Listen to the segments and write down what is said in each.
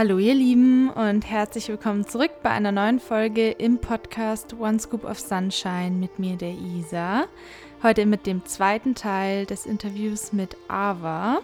Hallo ihr Lieben und herzlich willkommen zurück bei einer neuen Folge im Podcast One Scoop of Sunshine mit mir, der Isa. Heute mit dem zweiten Teil des Interviews mit Ava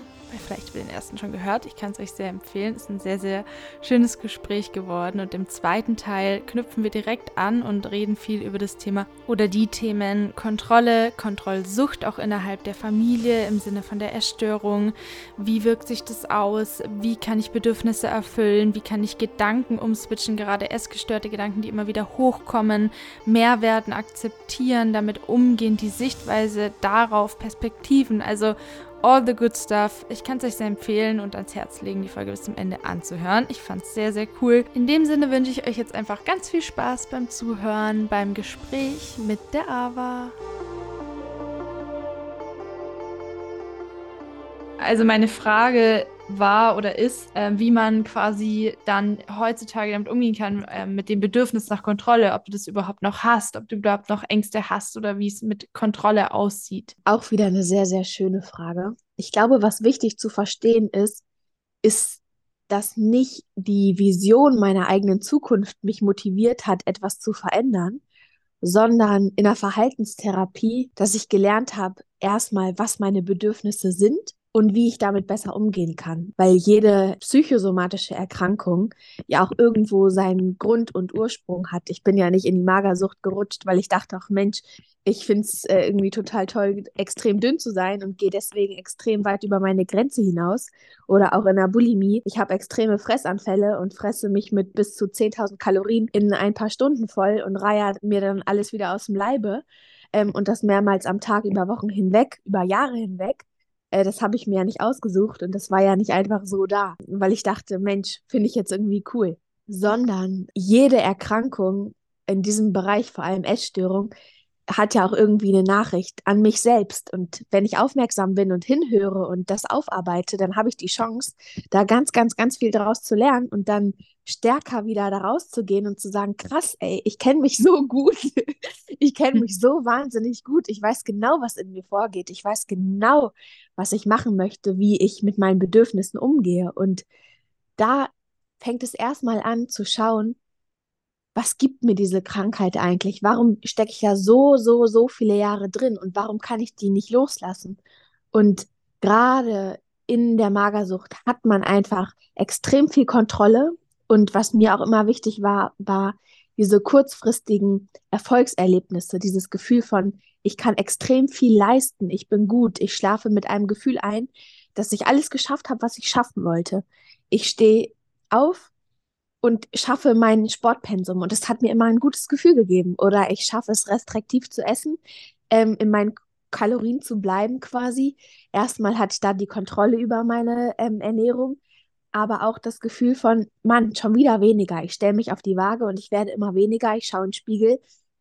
vielleicht habt ihr den ersten schon gehört. Ich kann es euch sehr empfehlen. Es ist ein sehr, sehr schönes Gespräch geworden. Und im zweiten Teil knüpfen wir direkt an und reden viel über das Thema oder die Themen Kontrolle, Kontrollsucht auch innerhalb der Familie im Sinne von der Essstörung. Wie wirkt sich das aus? Wie kann ich Bedürfnisse erfüllen? Wie kann ich Gedanken umswitchen, gerade essgestörte Gedanken, die immer wieder hochkommen, Mehrwerten akzeptieren, damit umgehen, die Sichtweise darauf, Perspektiven. Also All the Good Stuff. Ich kann es euch sehr empfehlen und ans Herz legen, die Folge bis zum Ende anzuhören. Ich fand es sehr, sehr cool. In dem Sinne wünsche ich euch jetzt einfach ganz viel Spaß beim Zuhören, beim Gespräch mit der Ava. Also meine Frage war oder ist, äh, wie man quasi dann heutzutage damit umgehen kann, äh, mit dem Bedürfnis nach Kontrolle, ob du das überhaupt noch hast, ob du überhaupt noch Ängste hast oder wie es mit Kontrolle aussieht. Auch wieder eine sehr, sehr schöne Frage. Ich glaube, was wichtig zu verstehen ist, ist, dass nicht die Vision meiner eigenen Zukunft mich motiviert hat, etwas zu verändern, sondern in der Verhaltenstherapie, dass ich gelernt habe, erstmal, was meine Bedürfnisse sind und wie ich damit besser umgehen kann. Weil jede psychosomatische Erkrankung ja auch irgendwo seinen Grund und Ursprung hat. Ich bin ja nicht in die Magersucht gerutscht, weil ich dachte, ach Mensch, ich finde es äh, irgendwie total toll, extrem dünn zu sein und gehe deswegen extrem weit über meine Grenze hinaus. Oder auch in der Bulimie. Ich habe extreme Fressanfälle und fresse mich mit bis zu 10.000 Kalorien in ein paar Stunden voll und reihe mir dann alles wieder aus dem Leibe. Ähm, und das mehrmals am Tag über Wochen hinweg, über Jahre hinweg äh, das habe ich mir ja nicht ausgesucht und das war ja nicht einfach so da, weil ich dachte, Mensch, finde ich jetzt irgendwie cool. Sondern jede Erkrankung in diesem Bereich, vor allem Essstörung, hat ja auch irgendwie eine Nachricht an mich selbst. Und wenn ich aufmerksam bin und hinhöre und das aufarbeite, dann habe ich die Chance, da ganz, ganz, ganz viel daraus zu lernen und dann stärker wieder da rauszugehen und zu sagen, krass, ey, ich kenne mich so gut. ich kenne mich so wahnsinnig gut. Ich weiß genau, was in mir vorgeht. Ich weiß genau, was ich machen möchte, wie ich mit meinen Bedürfnissen umgehe. Und da fängt es erstmal an zu schauen, was gibt mir diese Krankheit eigentlich? Warum stecke ich ja so, so, so viele Jahre drin und warum kann ich die nicht loslassen? Und gerade in der Magersucht hat man einfach extrem viel Kontrolle. Und was mir auch immer wichtig war, war diese kurzfristigen Erfolgserlebnisse, dieses Gefühl von, ich kann extrem viel leisten, ich bin gut, ich schlafe mit einem Gefühl ein, dass ich alles geschafft habe, was ich schaffen wollte. Ich stehe auf, und schaffe mein Sportpensum. Und das hat mir immer ein gutes Gefühl gegeben. Oder ich schaffe es restriktiv zu essen, ähm, in meinen Kalorien zu bleiben quasi. Erstmal hatte ich da die Kontrolle über meine ähm, Ernährung, aber auch das Gefühl von, Mann, schon wieder weniger. Ich stelle mich auf die Waage und ich werde immer weniger. Ich schaue in den Spiegel.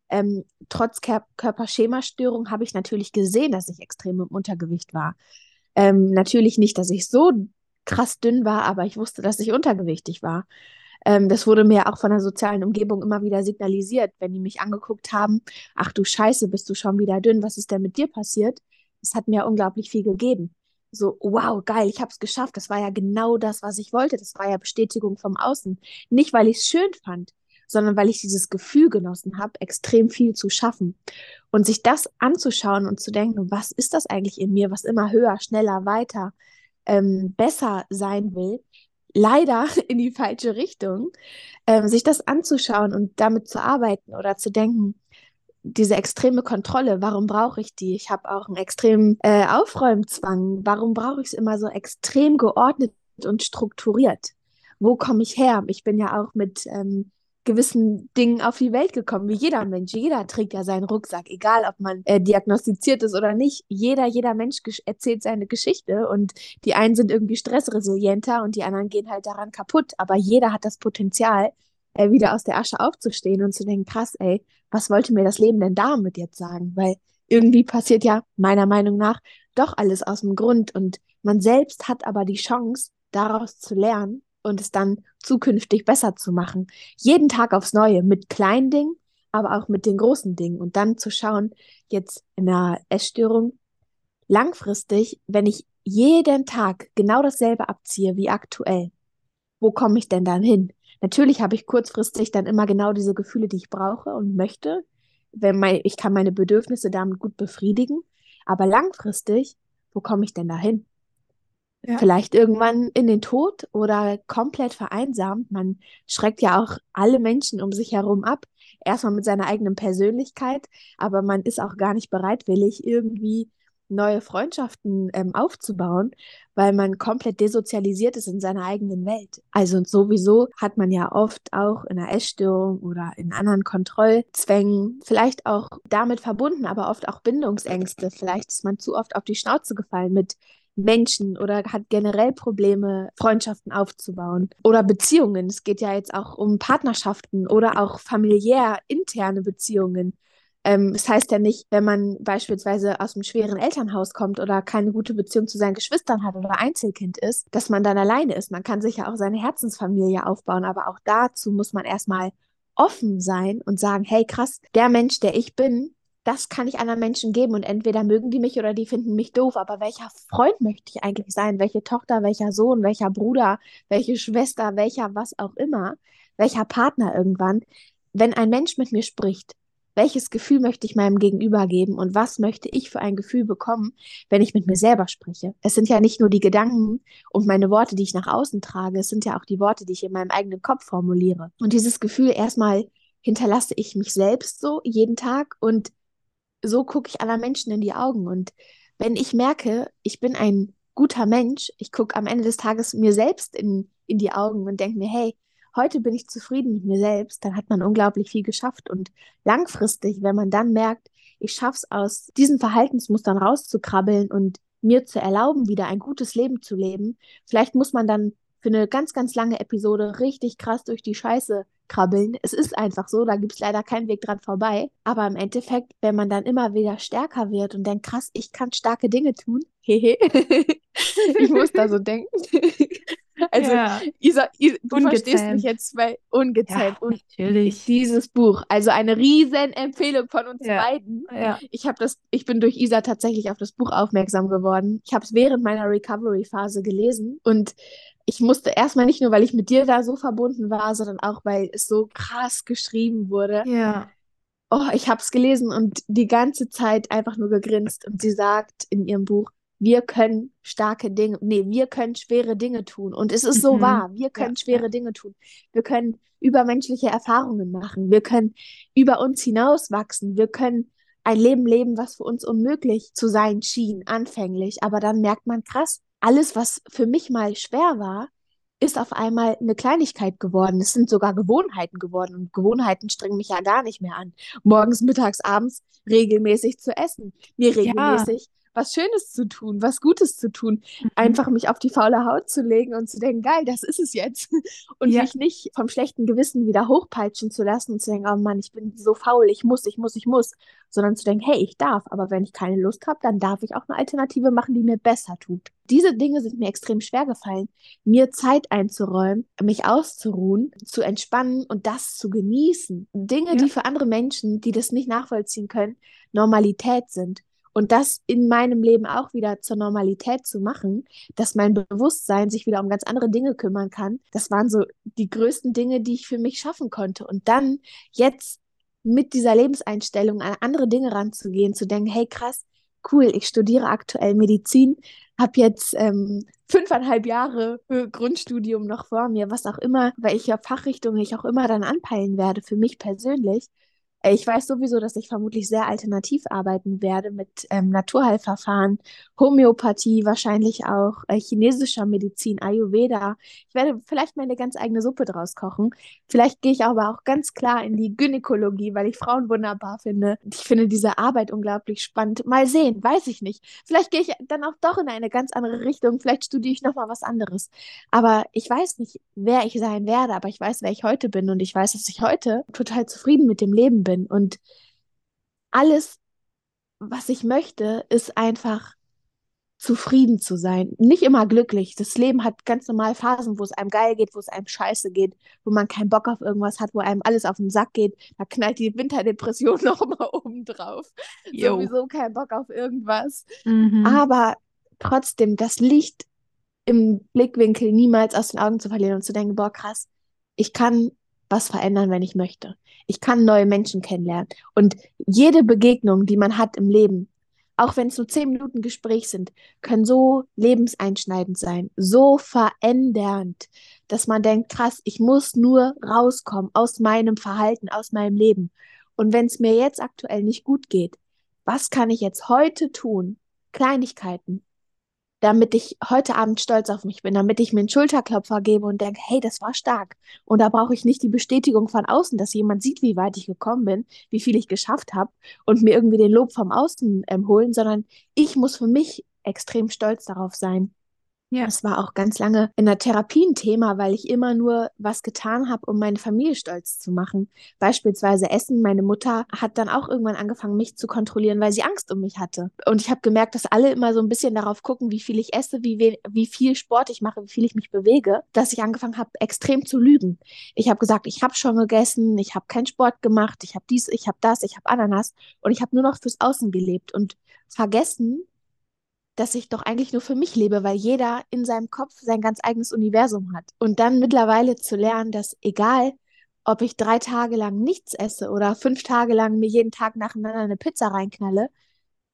Ähm, trotz Kör Körperschemastörung habe ich natürlich gesehen, dass ich extrem im Untergewicht war. Ähm, natürlich nicht, dass ich so krass dünn war, aber ich wusste, dass ich untergewichtig war. Ähm, das wurde mir auch von der sozialen Umgebung immer wieder signalisiert, wenn die mich angeguckt haben, ach du Scheiße, bist du schon wieder dünn, was ist denn mit dir passiert? Das hat mir unglaublich viel gegeben. So, wow, geil, ich habe es geschafft. Das war ja genau das, was ich wollte. Das war ja Bestätigung vom Außen. Nicht, weil ich es schön fand, sondern weil ich dieses Gefühl genossen habe, extrem viel zu schaffen. Und sich das anzuschauen und zu denken, was ist das eigentlich in mir, was immer höher, schneller, weiter, ähm, besser sein will, leider in die falsche Richtung, ähm, sich das anzuschauen und damit zu arbeiten oder zu denken, diese extreme Kontrolle, warum brauche ich die? Ich habe auch einen extremen äh, Aufräumzwang. Warum brauche ich es immer so extrem geordnet und strukturiert? Wo komme ich her? Ich bin ja auch mit ähm, gewissen Dingen auf die Welt gekommen, wie jeder Mensch. Jeder trägt ja seinen Rucksack, egal ob man äh, diagnostiziert ist oder nicht. Jeder, jeder Mensch erzählt seine Geschichte und die einen sind irgendwie stressresilienter und die anderen gehen halt daran kaputt. Aber jeder hat das Potenzial, äh, wieder aus der Asche aufzustehen und zu denken, krass, ey, was wollte mir das Leben denn damit jetzt sagen? Weil irgendwie passiert ja meiner Meinung nach doch alles aus dem Grund und man selbst hat aber die Chance, daraus zu lernen und es dann zukünftig besser zu machen. Jeden Tag aufs Neue mit kleinen Dingen, aber auch mit den großen Dingen und dann zu schauen, jetzt in einer Essstörung, langfristig, wenn ich jeden Tag genau dasselbe abziehe wie aktuell, wo komme ich denn dann hin? Natürlich habe ich kurzfristig dann immer genau diese Gefühle, die ich brauche und möchte. Wenn mein, ich kann meine Bedürfnisse damit gut befriedigen. Aber langfristig, wo komme ich denn da hin? Ja. Vielleicht irgendwann in den Tod oder komplett vereinsamt. Man schreckt ja auch alle Menschen um sich herum ab. Erstmal mit seiner eigenen Persönlichkeit, aber man ist auch gar nicht bereitwillig, irgendwie neue Freundschaften ähm, aufzubauen, weil man komplett desozialisiert ist in seiner eigenen Welt. Also sowieso hat man ja oft auch in einer Essstörung oder in anderen Kontrollzwängen vielleicht auch damit verbunden, aber oft auch Bindungsängste. Vielleicht ist man zu oft auf die Schnauze gefallen mit Menschen oder hat generell Probleme, Freundschaften aufzubauen oder Beziehungen. Es geht ja jetzt auch um Partnerschaften oder auch familiär interne Beziehungen. Ähm, das heißt ja nicht, wenn man beispielsweise aus einem schweren Elternhaus kommt oder keine gute Beziehung zu seinen Geschwistern hat oder Einzelkind ist, dass man dann alleine ist. Man kann sich ja auch seine Herzensfamilie aufbauen, aber auch dazu muss man erstmal offen sein und sagen, hey krass, der Mensch, der ich bin, das kann ich anderen Menschen geben und entweder mögen die mich oder die finden mich doof, aber welcher Freund möchte ich eigentlich sein? Welche Tochter, welcher Sohn, welcher Bruder, welche Schwester, welcher was auch immer, welcher Partner irgendwann? Wenn ein Mensch mit mir spricht, welches Gefühl möchte ich meinem Gegenüber geben und was möchte ich für ein Gefühl bekommen, wenn ich mit mir selber spreche? Es sind ja nicht nur die Gedanken und meine Worte, die ich nach außen trage, es sind ja auch die Worte, die ich in meinem eigenen Kopf formuliere. Und dieses Gefühl erstmal hinterlasse ich mich selbst so jeden Tag und so gucke ich aller Menschen in die Augen. Und wenn ich merke, ich bin ein guter Mensch, ich gucke am Ende des Tages mir selbst in, in die Augen und denke mir, hey, heute bin ich zufrieden mit mir selbst, dann hat man unglaublich viel geschafft. Und langfristig, wenn man dann merkt, ich schaffe es aus diesen Verhaltensmustern rauszukrabbeln und mir zu erlauben, wieder ein gutes Leben zu leben, vielleicht muss man dann für eine ganz, ganz lange Episode richtig krass durch die Scheiße krabbeln. Es ist einfach so, da gibt es leider keinen Weg dran vorbei. Aber im Endeffekt, wenn man dann immer wieder stärker wird und denkt, krass, ich kann starke Dinge tun, hehe, ich muss da so denken. also, ja. Isa, Isa, du ungezähmt. verstehst mich jetzt, weil ungezähmt. Ja, natürlich. dieses Buch, also eine riesen Empfehlung von uns ja. beiden. Ja. Ich habe das, ich bin durch Isa tatsächlich auf das Buch aufmerksam geworden. Ich habe es während meiner Recovery-Phase gelesen und ich musste erstmal nicht nur, weil ich mit dir da so verbunden war, sondern auch, weil es so krass geschrieben wurde. Ja. Oh, ich habe es gelesen und die ganze Zeit einfach nur gegrinst. Und sie sagt in ihrem Buch, wir können starke Dinge, nee, wir können schwere Dinge tun. Und es ist so mhm. wahr, wir können ja, schwere. Dinge tun. Wir können übermenschliche Erfahrungen machen. Wir können über uns hinauswachsen. Wir können ein Leben leben, was für uns unmöglich zu sein schien, anfänglich. Aber dann merkt man, krass, alles, was für mich mal schwer war, ist auf einmal eine Kleinigkeit geworden. Es sind sogar Gewohnheiten geworden und Gewohnheiten strengen mich ja gar nicht mehr an. Morgens, mittags, abends regelmäßig zu essen, mir regelmäßig was Schönes zu tun, was Gutes zu tun, mhm. einfach mich auf die faule Haut zu legen und zu denken, geil, das ist es jetzt. Und ja. mich nicht vom schlechten Gewissen wieder hochpeitschen zu lassen und zu denken, oh Mann, ich bin so faul, ich muss, ich muss, ich muss, sondern zu denken, hey, ich darf, aber wenn ich keine Lust habe, dann darf ich auch eine Alternative machen, die mir besser tut. Diese Dinge sind mir extrem schwer gefallen, mir Zeit einzuräumen, mich auszuruhen, zu entspannen und das zu genießen. Dinge, ja. die für andere Menschen, die das nicht nachvollziehen können, Normalität sind. Und das in meinem Leben auch wieder zur Normalität zu machen, dass mein Bewusstsein sich wieder um ganz andere Dinge kümmern kann, das waren so die größten Dinge, die ich für mich schaffen konnte. Und dann jetzt mit dieser Lebenseinstellung an andere Dinge ranzugehen, zu denken, hey krass, cool, ich studiere aktuell Medizin, habe jetzt ähm, fünfeinhalb Jahre Grundstudium noch vor mir, was auch immer, welche Fachrichtung ich auch immer dann anpeilen werde für mich persönlich. Ich weiß sowieso, dass ich vermutlich sehr alternativ arbeiten werde mit ähm, Naturheilverfahren, Homöopathie, wahrscheinlich auch äh, chinesischer Medizin, Ayurveda. Ich werde vielleicht meine ganz eigene Suppe draus kochen. Vielleicht gehe ich aber auch ganz klar in die Gynäkologie, weil ich Frauen wunderbar finde. Ich finde diese Arbeit unglaublich spannend. Mal sehen, weiß ich nicht. Vielleicht gehe ich dann auch doch in eine ganz andere Richtung. Vielleicht studiere ich nochmal was anderes. Aber ich weiß nicht, wer ich sein werde, aber ich weiß, wer ich heute bin und ich weiß, dass ich heute total zufrieden mit dem Leben bin bin. Und alles, was ich möchte, ist einfach zufrieden zu sein. Nicht immer glücklich. Das Leben hat ganz normal Phasen, wo es einem geil geht, wo es einem scheiße geht, wo man keinen Bock auf irgendwas hat, wo einem alles auf den Sack geht. Da knallt die Winterdepression nochmal oben drauf. Sowieso keinen Bock auf irgendwas. Mhm. Aber trotzdem, das Licht im Blickwinkel niemals aus den Augen zu verlieren und zu denken, boah, krass, ich kann was verändern, wenn ich möchte. Ich kann neue Menschen kennenlernen. Und jede Begegnung, die man hat im Leben, auch wenn es nur zehn Minuten Gespräch sind, können so lebenseinschneidend sein, so verändernd, dass man denkt, krass, ich muss nur rauskommen aus meinem Verhalten, aus meinem Leben. Und wenn es mir jetzt aktuell nicht gut geht, was kann ich jetzt heute tun? Kleinigkeiten, damit ich heute Abend stolz auf mich bin, damit ich mir einen Schulterklopfer gebe und denke, hey, das war stark. Und da brauche ich nicht die Bestätigung von außen, dass jemand sieht, wie weit ich gekommen bin, wie viel ich geschafft habe und mir irgendwie den Lob vom Außen ähm, holen, sondern ich muss für mich extrem stolz darauf sein, ja. Das war auch ganz lange in der Therapie ein Thema, weil ich immer nur was getan habe, um meine Familie stolz zu machen. Beispielsweise Essen. Meine Mutter hat dann auch irgendwann angefangen, mich zu kontrollieren, weil sie Angst um mich hatte. Und ich habe gemerkt, dass alle immer so ein bisschen darauf gucken, wie viel ich esse, wie, wie viel Sport ich mache, wie viel ich mich bewege, dass ich angefangen habe, extrem zu lügen. Ich habe gesagt, ich habe schon gegessen, ich habe keinen Sport gemacht, ich habe dies, ich habe das, ich habe Ananas und ich habe nur noch fürs Außen gelebt und vergessen, dass ich doch eigentlich nur für mich lebe, weil jeder in seinem Kopf sein ganz eigenes Universum hat. Und dann mittlerweile zu lernen, dass egal, ob ich drei Tage lang nichts esse oder fünf Tage lang mir jeden Tag nacheinander eine Pizza reinknalle,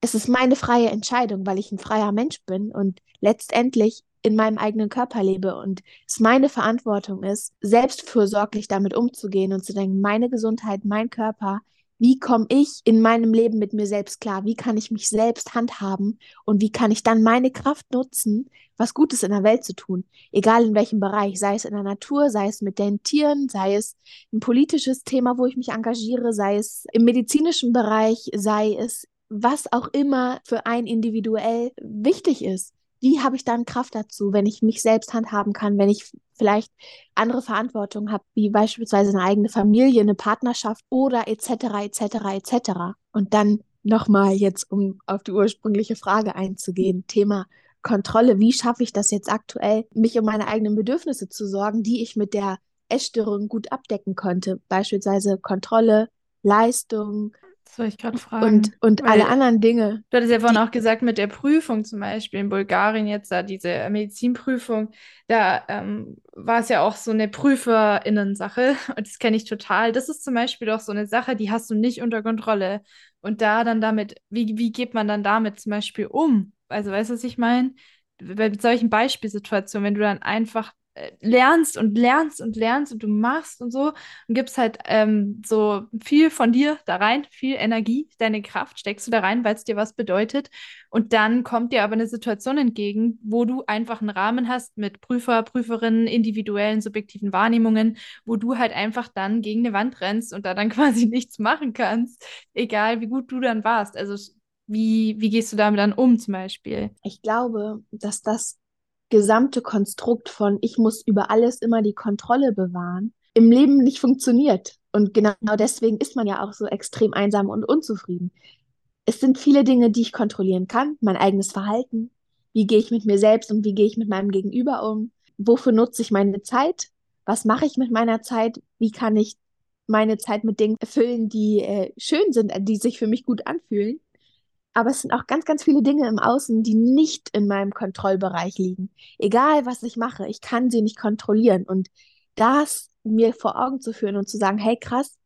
es ist meine freie Entscheidung, weil ich ein freier Mensch bin und letztendlich in meinem eigenen Körper lebe und es meine Verantwortung ist, selbstfürsorglich damit umzugehen und zu denken, meine Gesundheit, mein Körper wie komme ich in meinem Leben mit mir selbst klar? Wie kann ich mich selbst handhaben? Und wie kann ich dann meine Kraft nutzen, was Gutes in der Welt zu tun? Egal in welchem Bereich, sei es in der Natur, sei es mit den Tieren, sei es ein politisches Thema, wo ich mich engagiere, sei es im medizinischen Bereich, sei es was auch immer für ein individuell wichtig ist wie habe ich dann Kraft dazu, wenn ich mich selbst handhaben kann, wenn ich vielleicht andere Verantwortung habe, wie beispielsweise eine eigene Familie, eine Partnerschaft oder etc. etc. etc. Und dann nochmal jetzt, um auf die ursprüngliche Frage einzugehen, Thema Kontrolle. Wie schaffe ich das jetzt aktuell, mich um meine eigenen Bedürfnisse zu sorgen, die ich mit der Essstörung gut abdecken konnte? Beispielsweise Kontrolle, Leistung, das wollte ich gerade fragen. Und, und alle anderen Dinge. Du hattest ja vorhin auch gesagt, mit der Prüfung zum Beispiel in Bulgarien jetzt da diese Medizinprüfung, da ähm, war es ja auch so eine Prüferinnen-Sache und das kenne ich total. Das ist zum Beispiel doch so eine Sache, die hast du nicht unter Kontrolle. Und da dann damit, wie, wie geht man dann damit zum Beispiel um? Also weißt du, was ich meine? Bei solchen Beispielsituationen, wenn du dann einfach äh, lernst und lernst und lernst und du machst und so und gibst halt ähm, so viel von dir da rein, viel Energie, deine Kraft steckst du da rein, weil es dir was bedeutet. Und dann kommt dir aber eine Situation entgegen, wo du einfach einen Rahmen hast mit Prüfer, Prüferinnen, individuellen, subjektiven Wahrnehmungen, wo du halt einfach dann gegen eine Wand rennst und da dann quasi nichts machen kannst, egal wie gut du dann warst. Also wie, wie gehst du damit dann um zum Beispiel? Ich glaube, dass das gesamte Konstrukt von ich muss über alles immer die Kontrolle bewahren, im Leben nicht funktioniert. Und genau deswegen ist man ja auch so extrem einsam und unzufrieden. Es sind viele Dinge, die ich kontrollieren kann. Mein eigenes Verhalten. Wie gehe ich mit mir selbst und wie gehe ich mit meinem Gegenüber um? Wofür nutze ich meine Zeit? Was mache ich mit meiner Zeit? Wie kann ich meine Zeit mit Dingen erfüllen, die äh, schön sind, die sich für mich gut anfühlen? Aber es sind auch ganz, ganz viele Dinge im Außen, die nicht in meinem Kontrollbereich liegen. Egal, was ich mache, ich kann sie nicht kontrollieren. Und das mir vor Augen zu führen und zu sagen, hey krass,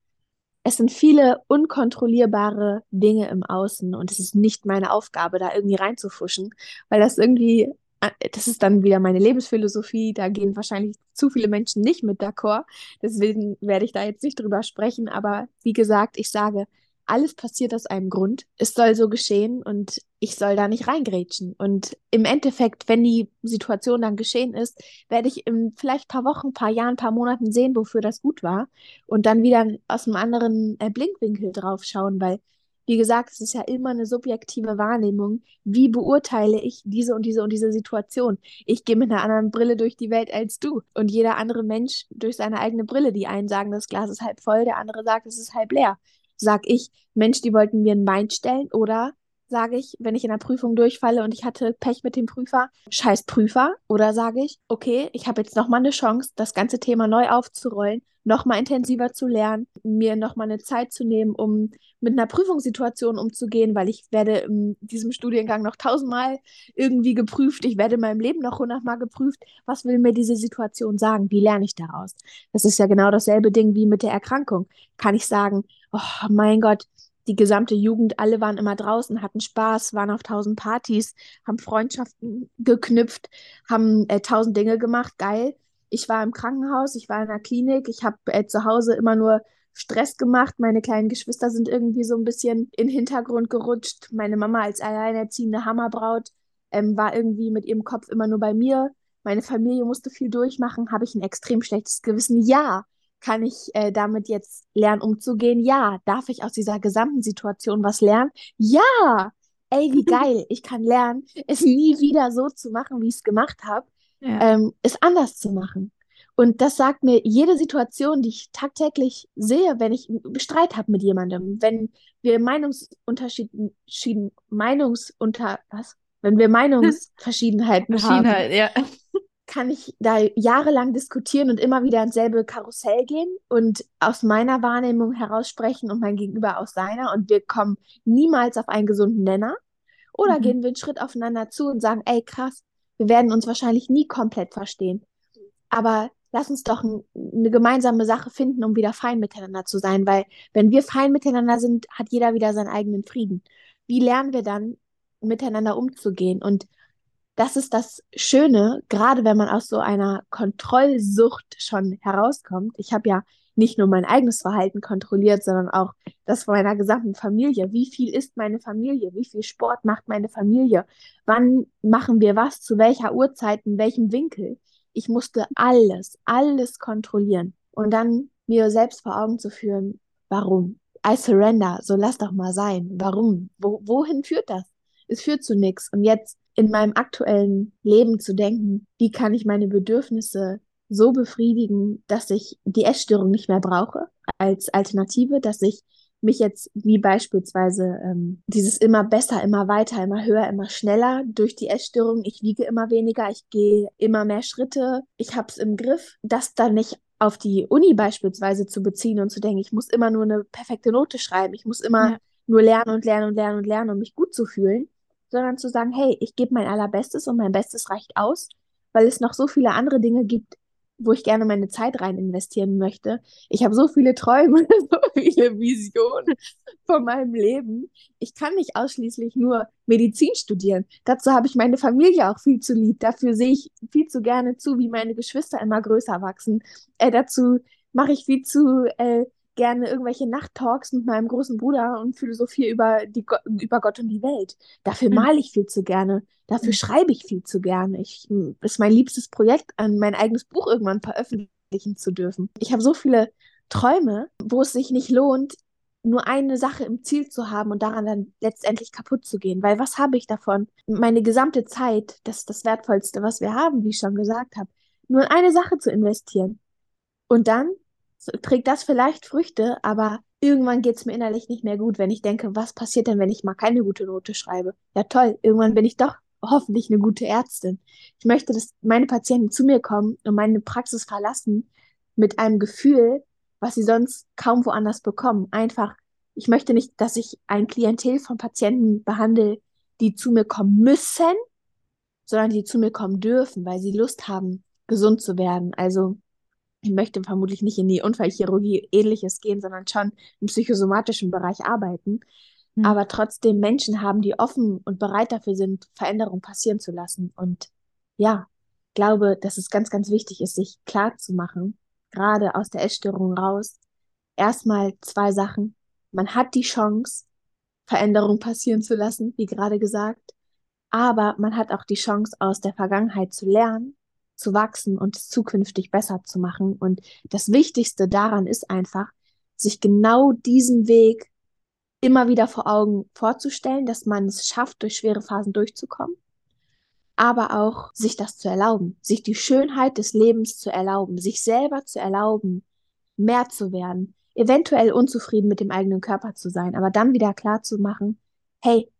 es sind viele unkontrollierbare Dinge im Außen und es ist nicht meine Aufgabe, da irgendwie reinzufuschen, weil das irgendwie, äh, das ist dann wieder meine Lebensphilosophie, da gehen wahrscheinlich zu viele Menschen nicht mit d'accord. Deswegen werde ich da jetzt nicht drüber sprechen, aber wie gesagt, ich sage, alles passiert aus einem Grund. Es soll so geschehen und ich soll da nicht reingrätschen. Und im Endeffekt, wenn die Situation dann geschehen ist, werde ich in vielleicht paar Wochen, paar Jahren, paar Monaten sehen, wofür das gut war und dann wieder aus einem anderen äh, Blinkwinkel drauf schauen, weil wie gesagt, es ist ja immer eine subjektive Wahrnehmung. Wie beurteile ich diese und diese und diese Situation? Ich gehe mit einer anderen Brille durch die Welt als du und jeder andere Mensch durch seine eigene Brille. Die einen sagen, das Glas ist halb voll, der andere sagt, es ist halb leer. Sag ich, Mensch, die wollten mir ein Bein stellen? Oder sage ich, wenn ich in der Prüfung durchfalle und ich hatte Pech mit dem Prüfer, scheiß Prüfer? Oder sage ich, okay, ich habe jetzt nochmal eine Chance, das ganze Thema neu aufzurollen, noch mal intensiver zu lernen, mir noch mal eine Zeit zu nehmen, um mit einer Prüfungssituation umzugehen, weil ich werde in diesem Studiengang noch tausendmal irgendwie geprüft. Ich werde in meinem Leben noch hundertmal geprüft. Was will mir diese Situation sagen? Wie lerne ich daraus? Das ist ja genau dasselbe Ding wie mit der Erkrankung. Kann ich sagen, oh mein Gott, die gesamte Jugend, alle waren immer draußen, hatten Spaß, waren auf tausend Partys, haben Freundschaften geknüpft, haben äh, tausend Dinge gemacht, geil ich war im Krankenhaus, ich war in der Klinik, ich habe äh, zu Hause immer nur Stress gemacht. Meine kleinen Geschwister sind irgendwie so ein bisschen in den Hintergrund gerutscht. Meine Mama als alleinerziehende Hammerbraut ähm, war irgendwie mit ihrem Kopf immer nur bei mir. Meine Familie musste viel durchmachen. Habe ich ein extrem schlechtes Gewissen? Ja. Kann ich äh, damit jetzt lernen, umzugehen? Ja. Darf ich aus dieser gesamten Situation was lernen? Ja. Ey, wie geil. Ich kann lernen, es nie wieder so zu machen, wie ich es gemacht habe ja. ähm, es anders zu machen. Und das sagt mir jede Situation, die ich tagtäglich sehe, wenn ich einen Streit habe mit jemandem, wenn wir Meinungsunterschieden, Meinungsunter, was? Wenn wir Meinungsverschiedenheiten haben, ja. kann ich da jahrelang diskutieren und immer wieder ins selbe Karussell gehen und aus meiner Wahrnehmung heraussprechen und mein Gegenüber aus seiner und wir kommen niemals auf einen gesunden Nenner. Oder mhm. gehen wir einen Schritt aufeinander zu und sagen, ey krass, wir werden uns wahrscheinlich nie komplett verstehen. Aber lass uns doch eine gemeinsame Sache finden, um wieder fein miteinander zu sein, weil wenn wir fein miteinander sind, hat jeder wieder seinen eigenen Frieden. Wie lernen wir dann, miteinander umzugehen? Und das ist das Schöne, gerade wenn man aus so einer Kontrollsucht schon herauskommt. Ich habe ja nicht nur mein eigenes Verhalten kontrolliert, sondern auch das von meiner gesamten Familie. Wie viel ist meine Familie? Wie viel Sport macht meine Familie? Wann machen wir was? Zu welcher Uhrzeit? In welchem Winkel? Ich musste alles, alles kontrollieren und dann mir selbst vor Augen zu führen, warum? I surrender, so lass doch mal sein. Warum? Wo, wohin führt das? Es führt zu nichts. Und jetzt in meinem aktuellen Leben zu denken, wie kann ich meine Bedürfnisse so befriedigen, dass ich die Essstörung nicht mehr brauche als Alternative, dass ich mich jetzt wie beispielsweise ähm, dieses immer besser, immer weiter, immer höher, immer schneller durch die Essstörung. Ich wiege immer weniger, ich gehe immer mehr Schritte, ich habe es im Griff, das dann nicht auf die Uni beispielsweise zu beziehen und zu denken, ich muss immer nur eine perfekte Note schreiben, ich muss immer ja. nur lernen und lernen und lernen und lernen, um mich gut zu fühlen, sondern zu sagen, hey, ich gebe mein allerbestes und mein Bestes reicht aus, weil es noch so viele andere Dinge gibt, wo ich gerne meine Zeit rein investieren möchte. Ich habe so viele Träume, so viele Visionen von meinem Leben. Ich kann nicht ausschließlich nur Medizin studieren. Dazu habe ich meine Familie auch viel zu lieb. Dafür sehe ich viel zu gerne zu, wie meine Geschwister immer größer wachsen. Äh, dazu mache ich viel zu äh, gerne irgendwelche Nachttalks mit meinem großen Bruder und philosophiere über, die, über Gott und die Welt. Dafür mhm. male ich viel zu gerne. Dafür mhm. schreibe ich viel zu gerne. Ich, ist mein liebstes Projekt, an mein eigenes Buch irgendwann veröffentlichen zu dürfen. Ich habe so viele Träume, wo es sich nicht lohnt, nur eine Sache im Ziel zu haben und daran dann letztendlich kaputt zu gehen. Weil was habe ich davon? Meine gesamte Zeit, das ist das Wertvollste, was wir haben, wie ich schon gesagt habe, nur in eine Sache zu investieren. Und dann trägt das vielleicht Früchte, aber irgendwann geht es mir innerlich nicht mehr gut, wenn ich denke, was passiert denn, wenn ich mal keine gute Note schreibe? Ja, toll, irgendwann bin ich doch hoffentlich eine gute Ärztin. Ich möchte, dass meine Patienten zu mir kommen und meine Praxis verlassen mit einem Gefühl, was sie sonst kaum woanders bekommen. Einfach, ich möchte nicht, dass ich ein Klientel von Patienten behandle, die zu mir kommen müssen, sondern die zu mir kommen dürfen, weil sie Lust haben, gesund zu werden. Also ich möchte vermutlich nicht in die Unfallchirurgie ähnliches gehen, sondern schon im psychosomatischen Bereich arbeiten. Mhm. Aber trotzdem Menschen haben, die offen und bereit dafür sind, Veränderungen passieren zu lassen. Und ja, glaube, dass es ganz, ganz wichtig ist, sich klar zu machen, gerade aus der Essstörung raus. Erstmal zwei Sachen. Man hat die Chance, Veränderungen passieren zu lassen, wie gerade gesagt. Aber man hat auch die Chance, aus der Vergangenheit zu lernen zu wachsen und es zukünftig besser zu machen. Und das Wichtigste daran ist einfach, sich genau diesen Weg immer wieder vor Augen vorzustellen, dass man es schafft, durch schwere Phasen durchzukommen, aber auch sich das zu erlauben, sich die Schönheit des Lebens zu erlauben, sich selber zu erlauben, mehr zu werden, eventuell unzufrieden mit dem eigenen Körper zu sein, aber dann wieder klar zu machen, hey,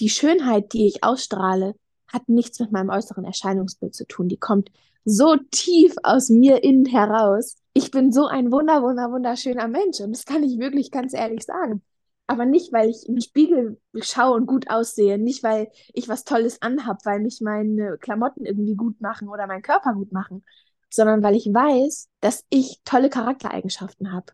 die Schönheit, die ich ausstrahle, hat nichts mit meinem äußeren Erscheinungsbild zu tun. Die kommt so tief aus mir innen heraus. Ich bin so ein wunder, wunder, wunderschöner Mensch und das kann ich wirklich ganz ehrlich sagen. Aber nicht, weil ich im Spiegel schaue und gut aussehe, nicht, weil ich was Tolles anhab, weil mich meine Klamotten irgendwie gut machen oder mein Körper gut machen, sondern weil ich weiß, dass ich tolle Charaktereigenschaften habe.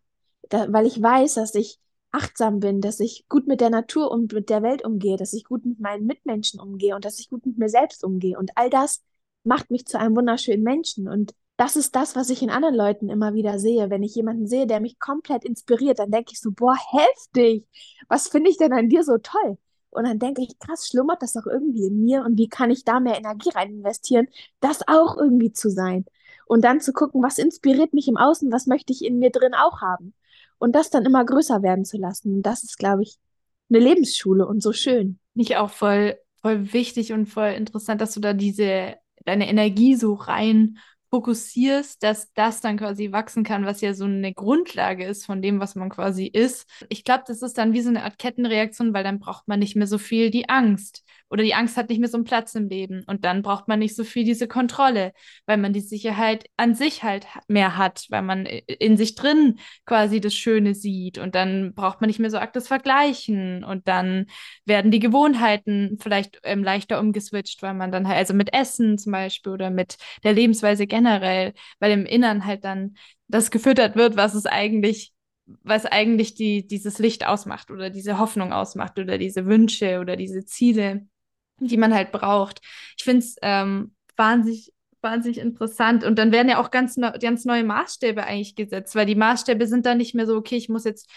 Da, weil ich weiß, dass ich achtsam bin, dass ich gut mit der Natur und mit der Welt umgehe, dass ich gut mit meinen Mitmenschen umgehe und dass ich gut mit mir selbst umgehe. Und all das macht mich zu einem wunderschönen Menschen. Und das ist das, was ich in anderen Leuten immer wieder sehe. Wenn ich jemanden sehe, der mich komplett inspiriert, dann denke ich so, boah, heftig. Was finde ich denn an dir so toll? Und dann denke ich, krass, schlummert das auch irgendwie in mir und wie kann ich da mehr Energie rein investieren, das auch irgendwie zu sein? Und dann zu gucken, was inspiriert mich im Außen, was möchte ich in mir drin auch haben? Und das dann immer größer werden zu lassen. Das ist, glaube ich, eine Lebensschule und so schön. Nicht auch voll, voll wichtig und voll interessant, dass du da diese, deine Energie so rein fokussierst, dass das dann quasi wachsen kann, was ja so eine Grundlage ist von dem, was man quasi ist. Ich glaube, das ist dann wie so eine Art Kettenreaktion, weil dann braucht man nicht mehr so viel die Angst oder die Angst hat nicht mehr so einen Platz im Leben. Und dann braucht man nicht so viel diese Kontrolle, weil man die Sicherheit an sich halt mehr hat, weil man in sich drin quasi das Schöne sieht. Und dann braucht man nicht mehr so arg das Vergleichen. Und dann werden die Gewohnheiten vielleicht ähm, leichter umgeswitcht, weil man dann halt, also mit Essen zum Beispiel oder mit der Lebensweise generell weil im Innern halt dann das gefüttert wird, was es eigentlich, was eigentlich die, dieses Licht ausmacht oder diese Hoffnung ausmacht oder diese Wünsche oder diese Ziele, die man halt braucht. Ich finde es ähm, wahnsinnig, wahnsinnig interessant. Und dann werden ja auch ganz, ne ganz neue Maßstäbe eigentlich gesetzt, weil die Maßstäbe sind dann nicht mehr so, okay, ich muss jetzt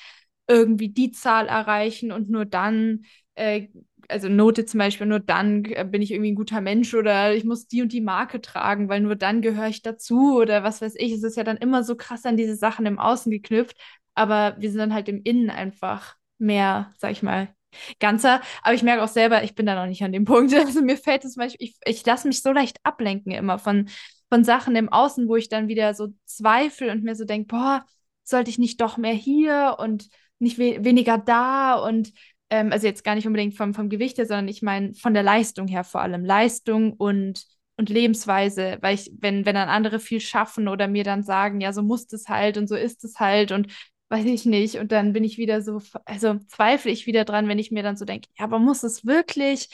irgendwie die Zahl erreichen und nur dann äh, also Note zum Beispiel, nur dann äh, bin ich irgendwie ein guter Mensch oder ich muss die und die Marke tragen, weil nur dann gehöre ich dazu oder was weiß ich. Es ist ja dann immer so krass an diese Sachen im Außen geknüpft, aber wir sind dann halt im Innen einfach mehr, sag ich mal, ganzer. Aber ich merke auch selber, ich bin da noch nicht an dem Punkt. Also mir fällt es Beispiel, ich, ich lasse mich so leicht ablenken immer von, von Sachen im Außen, wo ich dann wieder so zweifle und mir so denke, boah, sollte ich nicht doch mehr hier und nicht we weniger da und ähm, also jetzt gar nicht unbedingt vom, vom Gewicht her, sondern ich meine von der Leistung her vor allem. Leistung und, und Lebensweise, weil ich, wenn, wenn dann andere viel schaffen oder mir dann sagen, ja, so muss es halt und so ist es halt und weiß ich nicht. Und dann bin ich wieder so, also zweifle ich wieder dran, wenn ich mir dann so denke, ja, aber muss es wirklich?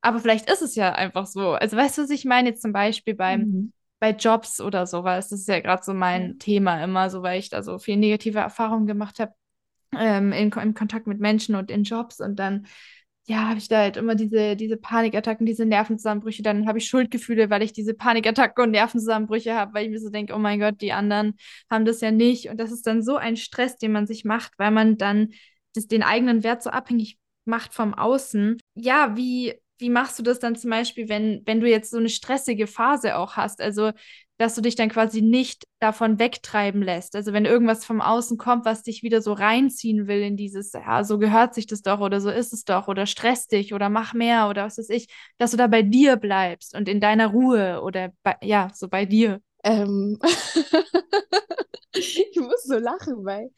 Aber vielleicht ist es ja einfach so. Also weißt du, was ich meine jetzt zum Beispiel beim, mhm. bei Jobs oder sowas? Das ist ja gerade so mein ja. Thema immer, so weil ich da so viel negative Erfahrungen gemacht habe ähm, in, in Kontakt mit Menschen und in Jobs und dann ja, habe ich da halt immer diese, diese Panikattacken, diese Nervenzusammenbrüche. Dann habe ich Schuldgefühle, weil ich diese Panikattacken und Nervenzusammenbrüche habe, weil ich mir so denke, oh mein Gott, die anderen haben das ja nicht. Und das ist dann so ein Stress, den man sich macht, weil man dann das, den eigenen Wert so abhängig macht vom Außen. Ja, wie, wie machst du das dann zum Beispiel, wenn, wenn du jetzt so eine stressige Phase auch hast? Also dass du dich dann quasi nicht davon wegtreiben lässt. Also wenn irgendwas vom Außen kommt, was dich wieder so reinziehen will in dieses, ja, so gehört sich das doch oder so ist es doch oder stress dich oder mach mehr oder was weiß ich, dass du da bei dir bleibst und in deiner Ruhe oder bei, ja, so bei dir. Ähm ich muss so lachen, weil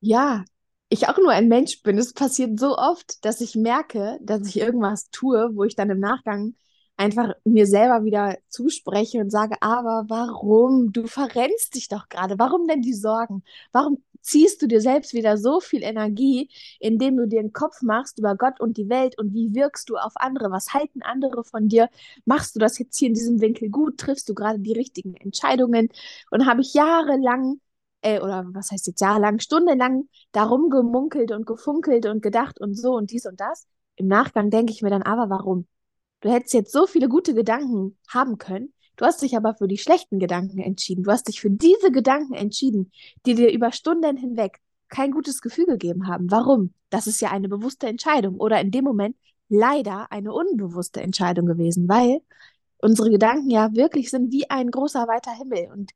ja, ich auch nur ein Mensch bin. Es passiert so oft, dass ich merke, dass ich irgendwas tue, wo ich dann im Nachgang einfach mir selber wieder zuspreche und sage, aber warum? Du verrennst dich doch gerade. Warum denn die Sorgen? Warum ziehst du dir selbst wieder so viel Energie, indem du dir einen Kopf machst über Gott und die Welt und wie wirkst du auf andere? Was halten andere von dir? Machst du das jetzt hier in diesem Winkel gut? Triffst du gerade die richtigen Entscheidungen? Und habe ich jahrelang äh, oder was heißt jetzt jahrelang, stundenlang darum gemunkelt und gefunkelt und gedacht und so und dies und das. Im Nachgang denke ich mir dann, aber warum? Du hättest jetzt so viele gute Gedanken haben können. Du hast dich aber für die schlechten Gedanken entschieden. Du hast dich für diese Gedanken entschieden, die dir über Stunden hinweg kein gutes Gefühl gegeben haben. Warum? Das ist ja eine bewusste Entscheidung oder in dem Moment leider eine unbewusste Entscheidung gewesen, weil unsere Gedanken ja wirklich sind wie ein großer weiter Himmel und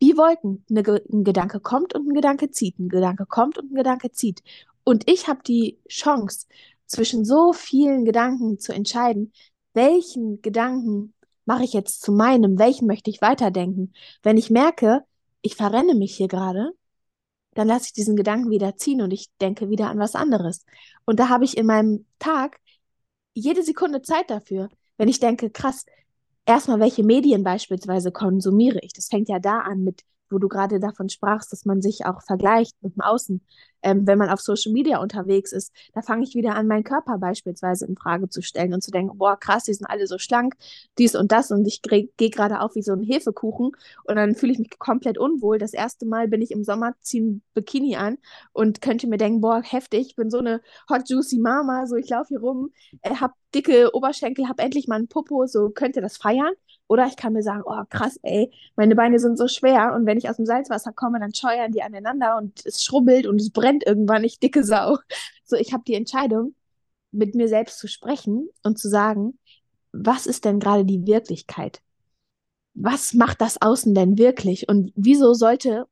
wie Wolken. ein Gedanke kommt und ein Gedanke zieht, ein Gedanke kommt und ein Gedanke zieht. Und ich habe die Chance, zwischen so vielen Gedanken zu entscheiden, welchen Gedanken mache ich jetzt zu meinem, welchen möchte ich weiterdenken. Wenn ich merke, ich verrenne mich hier gerade, dann lasse ich diesen Gedanken wieder ziehen und ich denke wieder an was anderes. Und da habe ich in meinem Tag jede Sekunde Zeit dafür. Wenn ich denke, krass, erstmal, welche Medien beispielsweise konsumiere ich? Das fängt ja da an mit wo du gerade davon sprachst, dass man sich auch vergleicht mit dem Außen. Ähm, wenn man auf Social Media unterwegs ist, da fange ich wieder an, meinen Körper beispielsweise in Frage zu stellen und zu denken, boah, krass, die sind alle so schlank, dies und das und ich gehe gerade auf wie so ein Hefekuchen und dann fühle ich mich komplett unwohl. Das erste Mal bin ich im Sommer, ziehe ein Bikini an und könnte mir denken, boah, heftig, ich bin so eine hot juicy Mama, so ich laufe hier rum, äh, hab dicke Oberschenkel, hab endlich mal einen Popo, so könnte das feiern. Oder ich kann mir sagen, oh krass, ey, meine Beine sind so schwer und wenn ich aus dem Salzwasser komme, dann scheuern die aneinander und es schrubbelt und es brennt irgendwann, ich dicke Sau. So, ich habe die Entscheidung, mit mir selbst zu sprechen und zu sagen, was ist denn gerade die Wirklichkeit? Was macht das Außen denn wirklich? Und wieso sollte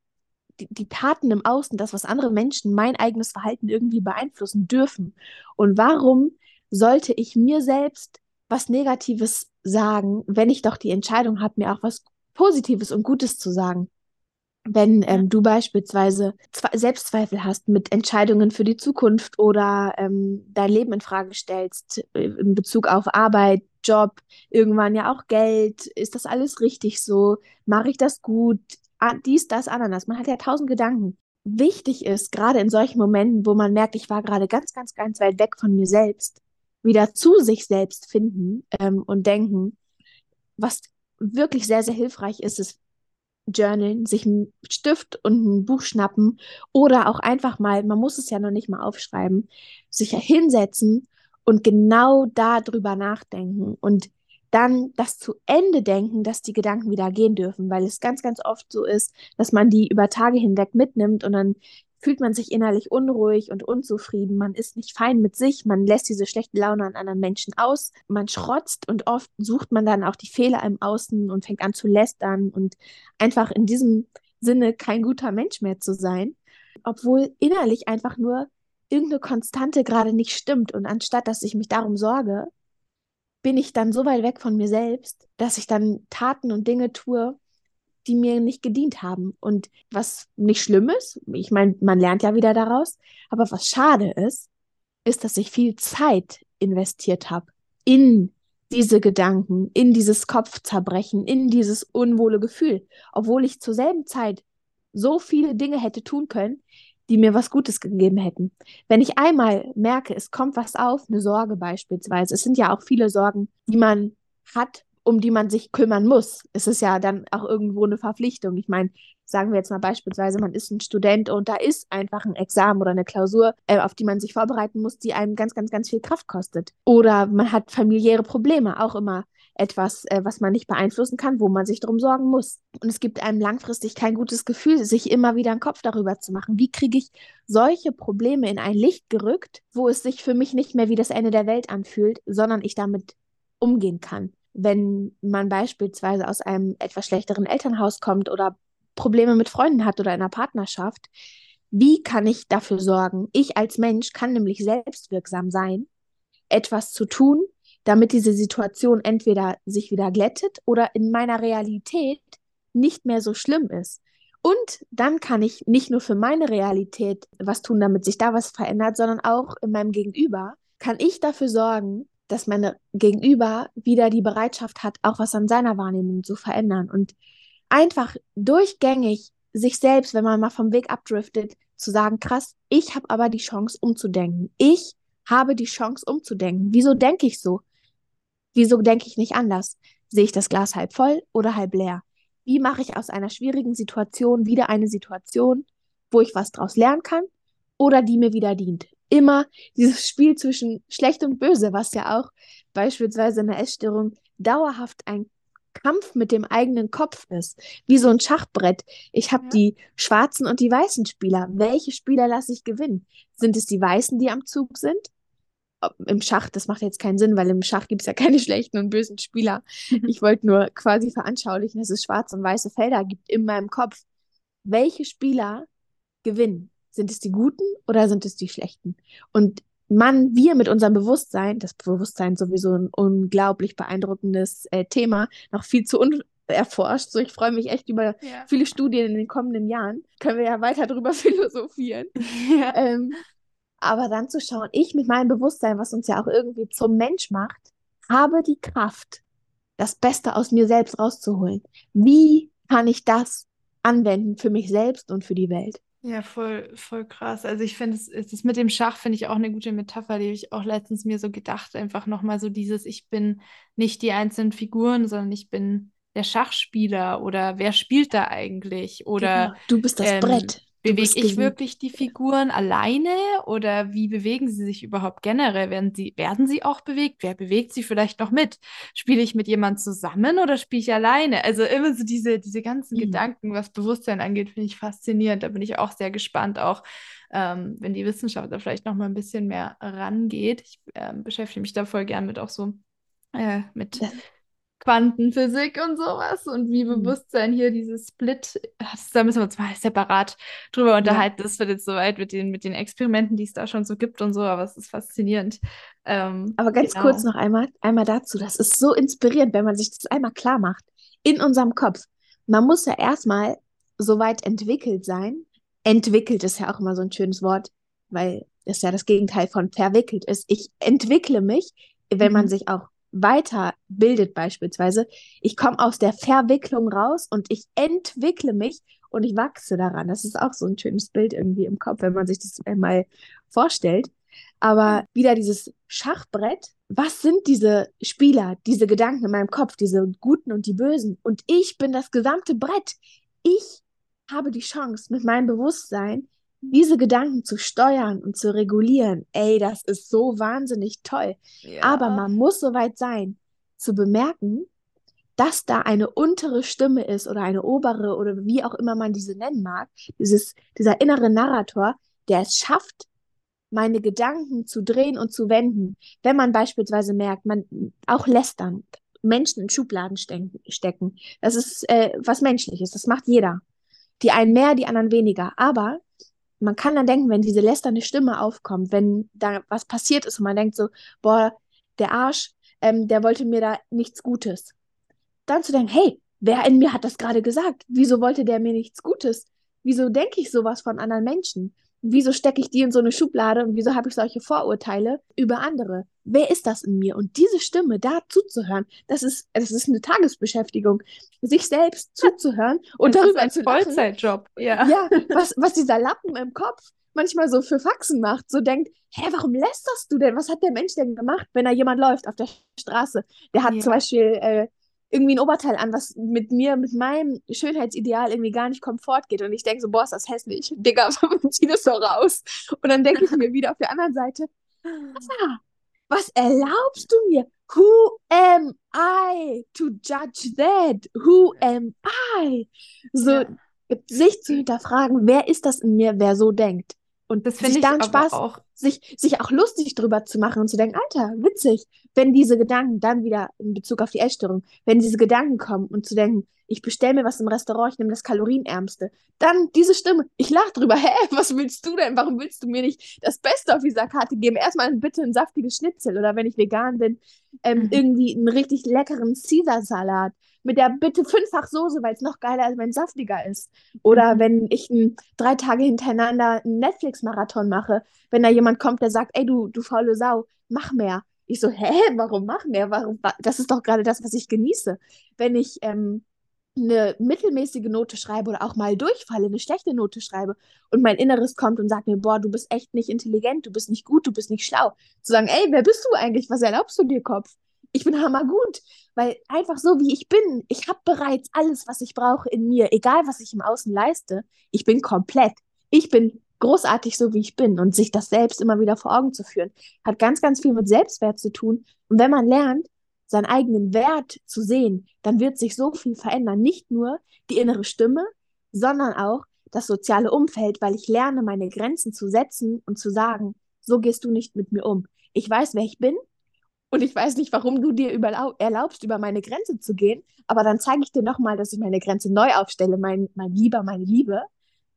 die, die Taten im Außen, das, was andere Menschen, mein eigenes Verhalten irgendwie beeinflussen dürfen? Und warum sollte ich mir selbst was Negatives sagen, wenn ich doch die Entscheidung habe, mir auch was Positives und Gutes zu sagen. Wenn ähm, du beispielsweise Selbstzweifel hast mit Entscheidungen für die Zukunft oder ähm, dein Leben in Frage stellst äh, in Bezug auf Arbeit, Job, irgendwann ja auch Geld, ist das alles richtig so? Mache ich das gut? Ah, dies, das, Ananas. Man hat ja tausend Gedanken. Wichtig ist, gerade in solchen Momenten, wo man merkt, ich war gerade ganz, ganz, ganz weit weg von mir selbst, wieder zu sich selbst finden ähm, und denken. Was wirklich sehr, sehr hilfreich ist, ist Journalen, sich einen Stift und ein Buch schnappen oder auch einfach mal, man muss es ja noch nicht mal aufschreiben, sich hinsetzen und genau darüber nachdenken und dann das zu Ende denken, dass die Gedanken wieder gehen dürfen, weil es ganz, ganz oft so ist, dass man die über Tage hinweg mitnimmt und dann fühlt man sich innerlich unruhig und unzufrieden. Man ist nicht fein mit sich. Man lässt diese schlechte Laune an anderen Menschen aus. Man schrotzt und oft sucht man dann auch die Fehler im Außen und fängt an zu lästern und einfach in diesem Sinne kein guter Mensch mehr zu sein, obwohl innerlich einfach nur irgendeine Konstante gerade nicht stimmt. Und anstatt dass ich mich darum sorge, bin ich dann so weit weg von mir selbst, dass ich dann Taten und Dinge tue, die mir nicht gedient haben. Und was nicht schlimm ist, ich meine, man lernt ja wieder daraus, aber was schade ist, ist, dass ich viel Zeit investiert habe in diese Gedanken, in dieses Kopfzerbrechen, in dieses unwohle Gefühl, obwohl ich zur selben Zeit so viele Dinge hätte tun können, die mir was Gutes gegeben hätten. Wenn ich einmal merke, es kommt was auf, eine Sorge beispielsweise, es sind ja auch viele Sorgen, die man hat, um die man sich kümmern muss. Es ist ja dann auch irgendwo eine Verpflichtung. Ich meine, sagen wir jetzt mal beispielsweise, man ist ein Student und da ist einfach ein Examen oder eine Klausur, äh, auf die man sich vorbereiten muss, die einem ganz, ganz, ganz viel Kraft kostet. Oder man hat familiäre Probleme, auch immer etwas, äh, was man nicht beeinflussen kann, wo man sich darum sorgen muss. Und es gibt einem langfristig kein gutes Gefühl, sich immer wieder einen Kopf darüber zu machen. Wie kriege ich solche Probleme in ein Licht gerückt, wo es sich für mich nicht mehr wie das Ende der Welt anfühlt, sondern ich damit umgehen kann wenn man beispielsweise aus einem etwas schlechteren Elternhaus kommt oder Probleme mit Freunden hat oder in einer Partnerschaft, wie kann ich dafür sorgen? Ich als Mensch kann nämlich selbstwirksam sein, etwas zu tun, damit diese Situation entweder sich wieder glättet oder in meiner Realität nicht mehr so schlimm ist. Und dann kann ich nicht nur für meine Realität was tun, damit sich da was verändert, sondern auch in meinem Gegenüber kann ich dafür sorgen, dass meine Gegenüber wieder die Bereitschaft hat, auch was an seiner Wahrnehmung zu verändern und einfach durchgängig sich selbst, wenn man mal vom Weg abdriftet, zu sagen, krass, ich habe aber die Chance umzudenken. Ich habe die Chance umzudenken. Wieso denke ich so? Wieso denke ich nicht anders? Sehe ich das Glas halb voll oder halb leer? Wie mache ich aus einer schwierigen Situation wieder eine Situation, wo ich was draus lernen kann oder die mir wieder dient? Immer dieses Spiel zwischen schlecht und böse, was ja auch beispielsweise in der Essstörung dauerhaft ein Kampf mit dem eigenen Kopf ist, wie so ein Schachbrett. Ich habe ja. die schwarzen und die weißen Spieler. Welche Spieler lasse ich gewinnen? Sind es die weißen, die am Zug sind? Im Schach, das macht jetzt keinen Sinn, weil im Schach gibt es ja keine schlechten und bösen Spieler. ich wollte nur quasi veranschaulichen, dass es schwarze und weiße Felder gibt in meinem Kopf. Welche Spieler gewinnen? Sind es die Guten oder sind es die Schlechten? Und man, wir mit unserem Bewusstsein, das Bewusstsein sowieso ein unglaublich beeindruckendes äh, Thema, noch viel zu unerforscht. So, ich freue mich echt über ja. viele Studien in den kommenden Jahren. Können wir ja weiter darüber philosophieren. Ja. Ähm, aber dann zu schauen, ich mit meinem Bewusstsein, was uns ja auch irgendwie zum Mensch macht, habe die Kraft, das Beste aus mir selbst rauszuholen. Wie kann ich das anwenden für mich selbst und für die Welt? Ja, voll, voll krass. Also ich finde, es das mit dem Schach finde ich auch eine gute Metapher, die habe ich auch letztens mir so gedacht, einfach nochmal so dieses, ich bin nicht die einzelnen Figuren, sondern ich bin der Schachspieler oder wer spielt da eigentlich? Oder genau. du bist das ähm, Brett. Bewege ich wirklich die Figuren alleine oder wie bewegen sie sich überhaupt generell? Werden sie, werden sie auch bewegt? Wer bewegt sie vielleicht noch mit? Spiele ich mit jemandem zusammen oder spiele ich alleine? Also immer so diese, diese ganzen mhm. Gedanken, was Bewusstsein angeht, finde ich faszinierend. Da bin ich auch sehr gespannt, auch ähm, wenn die Wissenschaft da vielleicht noch mal ein bisschen mehr rangeht. Ich äh, beschäftige mich da voll gern mit auch so äh, mit Quantenphysik und sowas und wie mhm. Bewusstsein hier dieses Split, da müssen wir uns mal separat drüber unterhalten. Ja. Das wird jetzt soweit mit den, mit den Experimenten, die es da schon so gibt und so, aber es ist faszinierend. Ähm, aber ganz genau. kurz noch einmal, einmal dazu. Das ist so inspirierend, wenn man sich das einmal klar macht. In unserem Kopf. Man muss ja erstmal so weit entwickelt sein. Entwickelt ist ja auch immer so ein schönes Wort, weil es ja das Gegenteil von verwickelt ist. Ich entwickle mich, wenn mhm. man sich auch weiterbildet beispielsweise. Ich komme aus der Verwicklung raus und ich entwickle mich und ich wachse daran. Das ist auch so ein schönes Bild irgendwie im Kopf, wenn man sich das einmal vorstellt. Aber wieder dieses Schachbrett. Was sind diese Spieler, diese Gedanken in meinem Kopf, diese Guten und die Bösen? Und ich bin das gesamte Brett. Ich habe die Chance, mit meinem Bewusstsein diese Gedanken zu steuern und zu regulieren, ey, das ist so wahnsinnig toll. Ja. Aber man muss soweit sein, zu bemerken, dass da eine untere Stimme ist oder eine obere oder wie auch immer man diese nennen mag, dieses, dieser innere Narrator, der es schafft, meine Gedanken zu drehen und zu wenden. Wenn man beispielsweise merkt, man auch lästern, Menschen in Schubladen stecken, das ist äh, was Menschliches, das macht jeder. Die einen mehr, die anderen weniger. Aber man kann dann denken, wenn diese lästernde Stimme aufkommt, wenn da was passiert ist und man denkt so, boah, der Arsch, ähm, der wollte mir da nichts Gutes. Dann zu denken, hey, wer in mir hat das gerade gesagt? Wieso wollte der mir nichts Gutes? Wieso denke ich sowas von anderen Menschen? Wieso stecke ich die in so eine Schublade und wieso habe ich solche Vorurteile über andere? Wer ist das in mir? Und diese Stimme da zuzuhören, das ist, das ist eine Tagesbeschäftigung. Sich selbst zuzuhören und das darüber ist ein zu lachen. Vollzeitjob, ja. Ja, was, was dieser Lappen im Kopf manchmal so für Faxen macht, so denkt, hä, warum lästerst du denn? Was hat der Mensch denn gemacht, wenn da jemand läuft auf der Straße? Der hat ja. zum Beispiel äh, irgendwie ein Oberteil an, was mit mir, mit meinem Schönheitsideal irgendwie gar nicht komfort geht. Und ich denke so, boah, ist das hässlich. Digga, zieh das doch raus. Und dann denke ich mir wieder auf der anderen Seite, was erlaubst du mir? Who am I to judge that? Who am I? So, ja. sich zu hinterfragen, wer ist das in mir, wer so denkt? Und das finde ich dann Spaß, auch sich, sich auch lustig drüber zu machen und zu denken, Alter, witzig, wenn diese Gedanken dann wieder in Bezug auf die Essstörung, wenn diese Gedanken kommen und zu denken, ich bestelle mir was im Restaurant, ich nehme das kalorienärmste, dann diese Stimme, ich lache drüber, hä, was willst du denn? Warum willst du mir nicht das Beste auf dieser Karte geben? Erstmal bitte ein saftiges Schnitzel oder wenn ich vegan bin, ähm, mhm. irgendwie einen richtig leckeren Caesar-Salat mit der bitte fünffach Soße, weil es noch geiler als mein saftiger ist. Oder mhm. wenn ich ein, drei Tage hintereinander einen Netflix-Marathon mache, wenn da jemand kommt, der sagt, ey du, du faule Sau, mach mehr. Ich so, hä, warum mach mehr? Warum? Das ist doch gerade das, was ich genieße. Wenn ich ähm, eine mittelmäßige Note schreibe oder auch mal durchfalle, eine schlechte Note schreibe und mein Inneres kommt und sagt mir, boah, du bist echt nicht intelligent, du bist nicht gut, du bist nicht schlau. Zu sagen, ey, wer bist du eigentlich? Was erlaubst du dir, Kopf? ich bin hammergut, weil einfach so wie ich bin, ich habe bereits alles, was ich brauche in mir, egal was ich im Außen leiste, ich bin komplett. Ich bin großartig so wie ich bin und sich das selbst immer wieder vor Augen zu führen, hat ganz, ganz viel mit Selbstwert zu tun. Und wenn man lernt, seinen eigenen Wert zu sehen, dann wird sich so viel verändern. Nicht nur die innere Stimme, sondern auch das soziale Umfeld, weil ich lerne, meine Grenzen zu setzen und zu sagen, so gehst du nicht mit mir um. Ich weiß, wer ich bin, und ich weiß nicht, warum du dir erlaubst, über meine Grenze zu gehen, aber dann zeige ich dir nochmal, dass ich meine Grenze neu aufstelle, mein, mein Lieber, meine Liebe.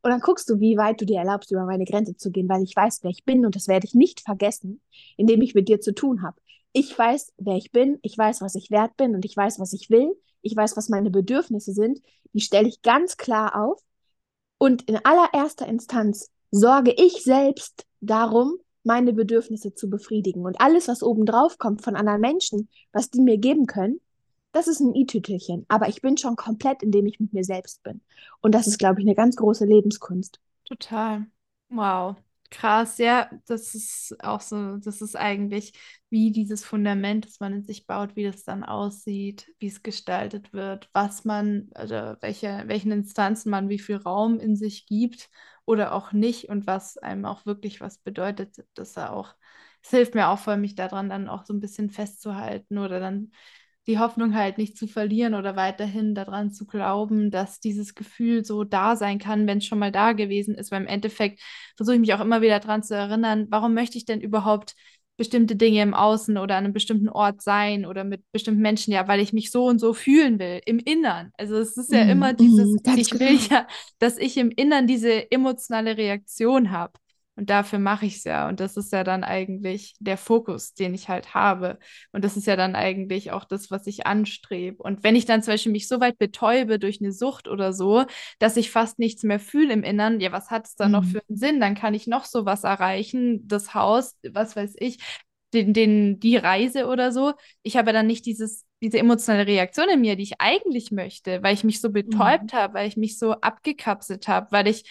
Und dann guckst du, wie weit du dir erlaubst, über meine Grenze zu gehen, weil ich weiß, wer ich bin und das werde ich nicht vergessen, indem ich mit dir zu tun habe. Ich weiß, wer ich bin, ich weiß, was ich wert bin und ich weiß, was ich will. Ich weiß, was meine Bedürfnisse sind. Die stelle ich ganz klar auf. Und in allererster Instanz sorge ich selbst darum, meine Bedürfnisse zu befriedigen. Und alles, was obendrauf kommt von anderen Menschen, was die mir geben können, das ist ein i-Tütelchen. Aber ich bin schon komplett, indem ich mit mir selbst bin. Und das ist, glaube ich, eine ganz große Lebenskunst. Total. Wow. Krass, ja, das ist auch so, das ist eigentlich wie dieses Fundament, das man in sich baut, wie das dann aussieht, wie es gestaltet wird, was man, also welche, welchen Instanzen man wie viel Raum in sich gibt oder auch nicht und was einem auch wirklich was bedeutet, dass er auch, es hilft mir auch voll, mich daran dann auch so ein bisschen festzuhalten oder dann die Hoffnung halt nicht zu verlieren oder weiterhin daran zu glauben, dass dieses Gefühl so da sein kann, wenn es schon mal da gewesen ist. Weil im Endeffekt versuche ich mich auch immer wieder daran zu erinnern, warum möchte ich denn überhaupt bestimmte Dinge im Außen oder an einem bestimmten Ort sein oder mit bestimmten Menschen, ja, weil ich mich so und so fühlen will, im Innern. Also es ist ja mm, immer dieses, mm, ich will genau. ja, dass ich im Innern diese emotionale Reaktion habe. Und dafür mache ich es ja. Und das ist ja dann eigentlich der Fokus, den ich halt habe. Und das ist ja dann eigentlich auch das, was ich anstrebe. Und wenn ich dann zum Beispiel mich so weit betäube durch eine Sucht oder so, dass ich fast nichts mehr fühle im Innern, ja, was hat es dann mhm. noch für einen Sinn? Dann kann ich noch sowas erreichen, das Haus, was weiß ich, den, den, die Reise oder so. Ich habe dann nicht dieses diese emotionale Reaktion in mir, die ich eigentlich möchte, weil ich mich so betäubt mhm. habe, weil ich mich so abgekapselt habe, weil ich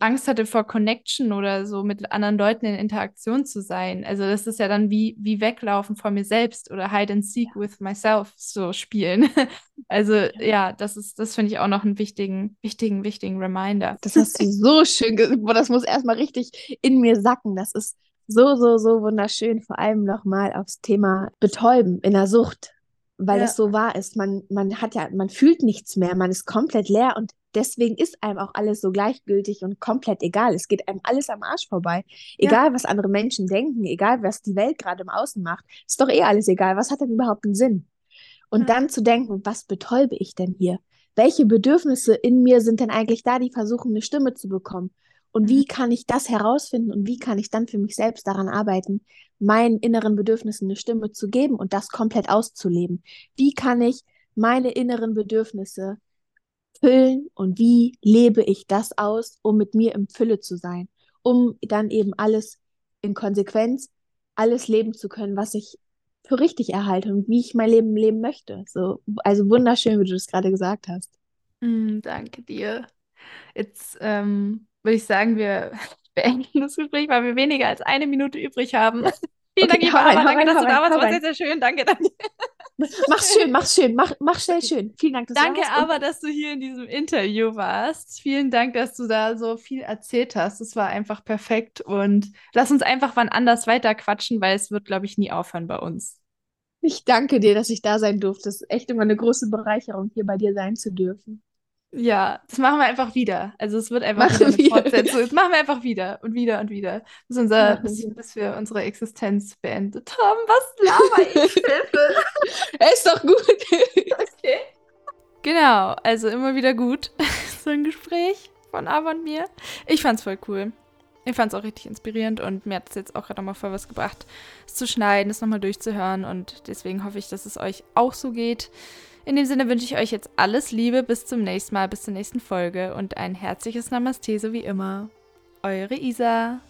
Angst hatte vor Connection oder so mit anderen Leuten in Interaktion zu sein. Also das ist ja dann wie, wie weglaufen vor mir selbst oder Hide and Seek ja. with myself so spielen. also ja, ja das ist, das finde ich auch noch einen wichtigen, wichtigen, wichtigen Reminder. Das hast du so schön gesagt. Das muss erstmal richtig in mir sacken. Das ist so, so, so wunderschön. Vor allem nochmal aufs Thema Betäuben in der Sucht weil ja. es so wahr ist. Man, man hat ja, man fühlt nichts mehr, man ist komplett leer und deswegen ist einem auch alles so gleichgültig und komplett egal. Es geht einem alles am Arsch vorbei. Egal, ja. was andere Menschen denken, egal, was die Welt gerade im Außen macht, ist doch eh alles egal. Was hat denn überhaupt einen Sinn? Und ja. dann zu denken, was betäube ich denn hier? Welche Bedürfnisse in mir sind denn eigentlich da, die versuchen, eine Stimme zu bekommen? Und wie mhm. kann ich das herausfinden und wie kann ich dann für mich selbst daran arbeiten, meinen inneren Bedürfnissen eine Stimme zu geben und das komplett auszuleben? Wie kann ich meine inneren Bedürfnisse füllen und wie lebe ich das aus, um mit mir im Fülle zu sein, um dann eben alles in Konsequenz, alles leben zu können, was ich für richtig erhalte und wie ich mein Leben leben möchte. So, also wunderschön, wie du das gerade gesagt hast. Mm, danke dir. Jetzt ähm, würde ich sagen, wir beenden das Gespräch, weil wir weniger als eine Minute übrig haben. Vielen okay, Dank, Eva. Danke, rein, dass du da warst. Das war sehr, sehr schön. Danke, danke. Mach's schön, mach's schön, mach, mach schnell schön. Vielen Dank, dass danke du Danke aber, dass du hier in diesem Interview warst. Vielen Dank, dass du da so viel erzählt hast. Es war einfach perfekt und lass uns einfach wann anders weiter quatschen, weil es wird, glaube ich, nie aufhören bei uns. Ich danke dir, dass ich da sein durfte. Es ist echt immer eine große Bereicherung, hier bei dir sein zu dürfen. Ja, das machen wir einfach wieder. Also es wird einfach machen wieder eine Fortsetzung. Das machen wir einfach wieder und wieder und wieder. Bis, unser, bis, bis wir unsere Existenz beendet haben. Was laber ich, Hilfe? ist doch gut. okay. Genau, also immer wieder gut. so ein Gespräch von Ava und mir. Ich fand's voll cool. Ich fand's auch richtig inspirierend und mir hat es jetzt auch gerade nochmal voll was gebracht, es zu schneiden, es nochmal durchzuhören und deswegen hoffe ich, dass es euch auch so geht. In dem Sinne wünsche ich euch jetzt alles Liebe bis zum nächsten Mal, bis zur nächsten Folge und ein herzliches Namaste, so wie immer. Eure Isa.